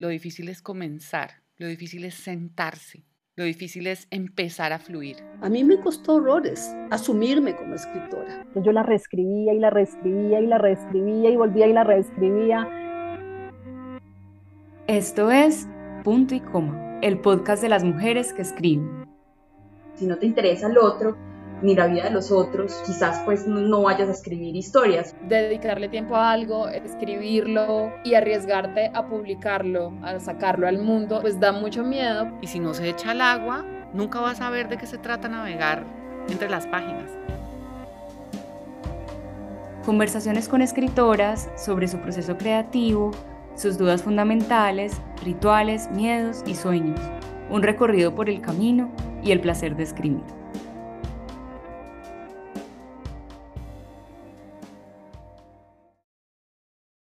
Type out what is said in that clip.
Lo difícil es comenzar, lo difícil es sentarse, lo difícil es empezar a fluir. A mí me costó horrores asumirme como escritora. Yo la reescribía y la reescribía y la reescribía y volvía y la reescribía. Esto es Punto y Coma, el podcast de las mujeres que escriben. Si no te interesa el otro, ni la vida de los otros, quizás pues no vayas a escribir historias. Dedicarle tiempo a algo, escribirlo y arriesgarte a publicarlo, a sacarlo al mundo, pues da mucho miedo. Y si no se echa al agua, nunca vas a saber de qué se trata navegar entre las páginas. Conversaciones con escritoras sobre su proceso creativo, sus dudas fundamentales, rituales, miedos y sueños. Un recorrido por el camino y el placer de escribir.